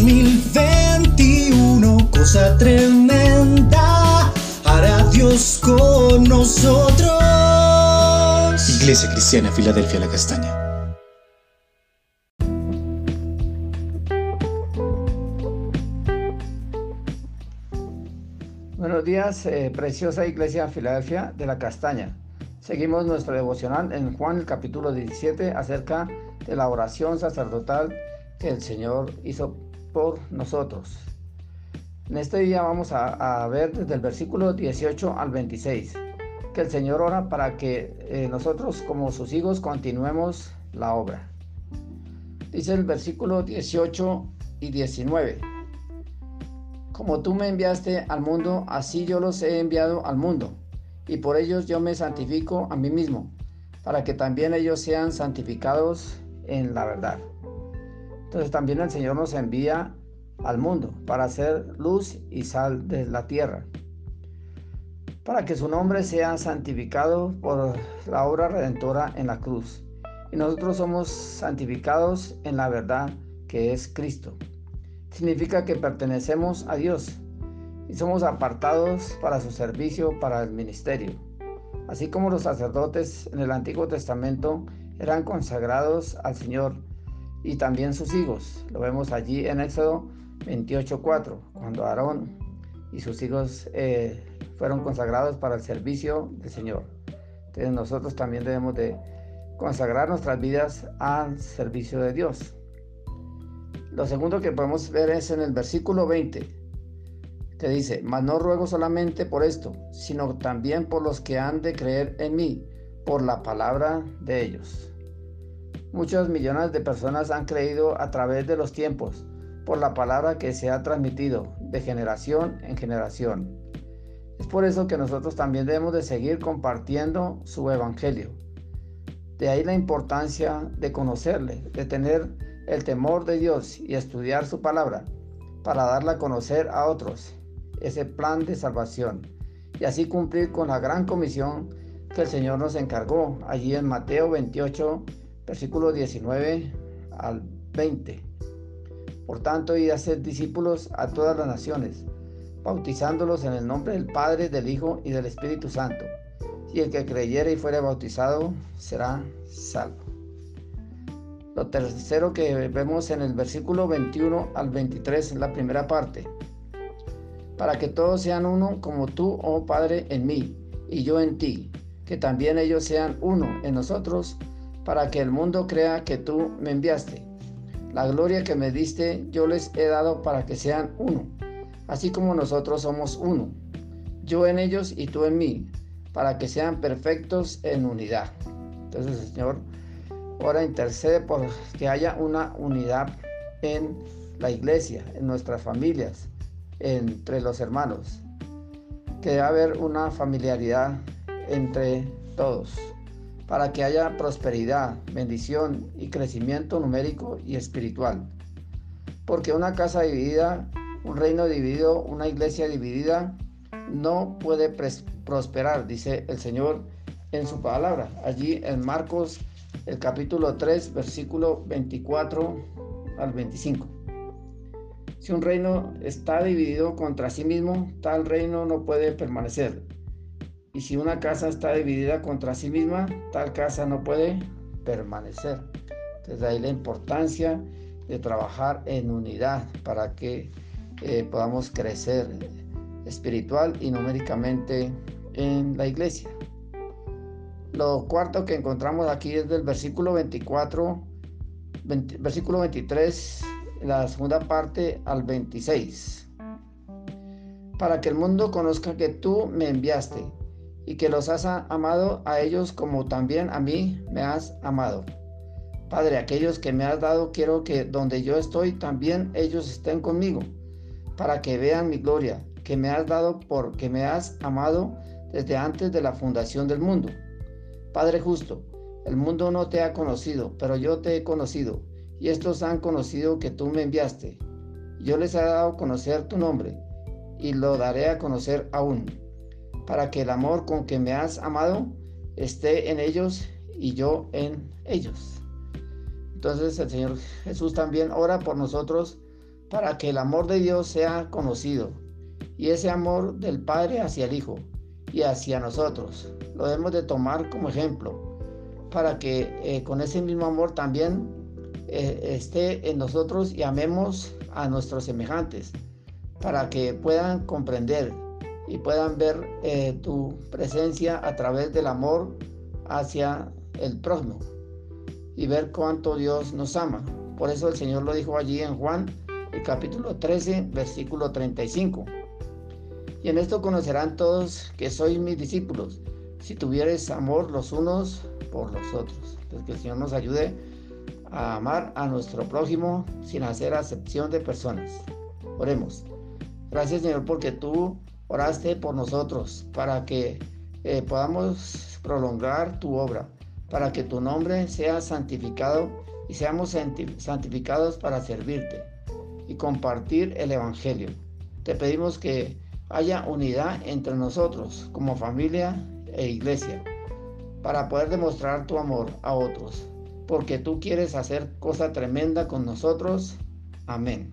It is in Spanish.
2021, cosa tremenda, hará Dios con nosotros. Iglesia Cristiana, Filadelfia, la Castaña. Buenos días, eh, preciosa Iglesia Filadelfia de la Castaña. Seguimos nuestro devocional en Juan el capítulo 17 acerca de la oración sacerdotal que el Señor hizo por nosotros. En este día vamos a, ver desde el versículo 18 al 26 que el Señor ora para que eh, nosotros como sus hijos continuemos la obra. Dice el versículo 18 y 19. Como tú me enviaste al mundo, así yo los he enviado al mundo, y por ellos yo me santifico a mí mismo, para que también ellos sean santificados en la verdad. Entonces también el Señor nos envía al mundo para hacer luz y sal de la tierra, para que su nombre sea santificado por la obra redentora en la cruz. Y nosotros somos santificados en la verdad que es Cristo. Significa que pertenecemos a Dios y somos apartados para su servicio, para el ministerio. Así como los sacerdotes en el Antiguo Testamento eran consagrados al Señor y también sus hijos. Lo vemos allí en Éxodo 28.4, cuando Aarón y sus hijos eh, fueron consagrados para el servicio del Señor. Entonces nosotros también debemos de consagrar nuestras vidas al servicio de Dios. Lo segundo que podemos ver es en el versículo 20, que dice, mas no ruego solamente por esto, sino también por los que han de creer en mí, por la palabra de ellos. Muchos millones de personas han creído a través de los tiempos por la palabra que se ha transmitido de generación en generación. Es por eso que nosotros también debemos de seguir compartiendo su evangelio. De ahí la importancia de conocerle, de tener el temor de Dios y estudiar su palabra para darla a conocer a otros ese plan de salvación y así cumplir con la gran comisión que el Señor nos encargó allí en Mateo 28 versículo 19 al 20. Por tanto, y hacer discípulos a todas las naciones, bautizándolos en el nombre del Padre, del Hijo y del Espíritu Santo. Y el que creyere y fuere bautizado será salvo. Lo tercero que vemos en el versículo 21 al 23, en la primera parte. Para que todos sean uno como tú, oh Padre, en mí y yo en ti, que también ellos sean uno en nosotros para que el mundo crea que tú me enviaste. La gloria que me diste yo les he dado para que sean uno, así como nosotros somos uno, yo en ellos y tú en mí, para que sean perfectos en unidad. Entonces Señor ahora intercede por que haya una unidad en la iglesia, en nuestras familias, entre los hermanos, que debe haber una familiaridad entre todos para que haya prosperidad, bendición y crecimiento numérico y espiritual. Porque una casa dividida, un reino dividido, una iglesia dividida, no puede prosperar, dice el Señor en su palabra. Allí en Marcos, el capítulo 3, versículo 24 al 25. Si un reino está dividido contra sí mismo, tal reino no puede permanecer. Y si una casa está dividida contra sí misma, tal casa no puede permanecer. Entonces ahí la importancia de trabajar en unidad para que eh, podamos crecer espiritual y numéricamente en la iglesia. Lo cuarto que encontramos aquí es del versículo 24, versículo 23, la segunda parte al 26. Para que el mundo conozca que tú me enviaste y que los has amado a ellos como también a mí me has amado. Padre, aquellos que me has dado, quiero que donde yo estoy, también ellos estén conmigo, para que vean mi gloria, que me has dado porque me has amado desde antes de la fundación del mundo. Padre justo, el mundo no te ha conocido, pero yo te he conocido, y estos han conocido que tú me enviaste. Yo les he dado a conocer tu nombre, y lo daré a conocer aún para que el amor con que me has amado esté en ellos y yo en ellos. Entonces el Señor Jesús también ora por nosotros para que el amor de Dios sea conocido y ese amor del Padre hacia el Hijo y hacia nosotros. Lo debemos de tomar como ejemplo para que eh, con ese mismo amor también eh, esté en nosotros y amemos a nuestros semejantes, para que puedan comprender y puedan ver eh, tu presencia a través del amor hacia el prójimo y ver cuánto Dios nos ama. Por eso el Señor lo dijo allí en Juan, el capítulo 13, versículo 35. Y en esto conocerán todos que sois mis discípulos, si tuvieres amor los unos por los otros. Entonces que el Señor nos ayude a amar a nuestro prójimo sin hacer acepción de personas. Oremos. Gracias Señor porque tú oraste por nosotros para que eh, podamos prolongar tu obra, para que tu nombre sea santificado y seamos santificados para servirte y compartir el Evangelio. Te pedimos que haya unidad entre nosotros como familia e iglesia para poder demostrar tu amor a otros, porque tú quieres hacer cosa tremenda con nosotros. Amén.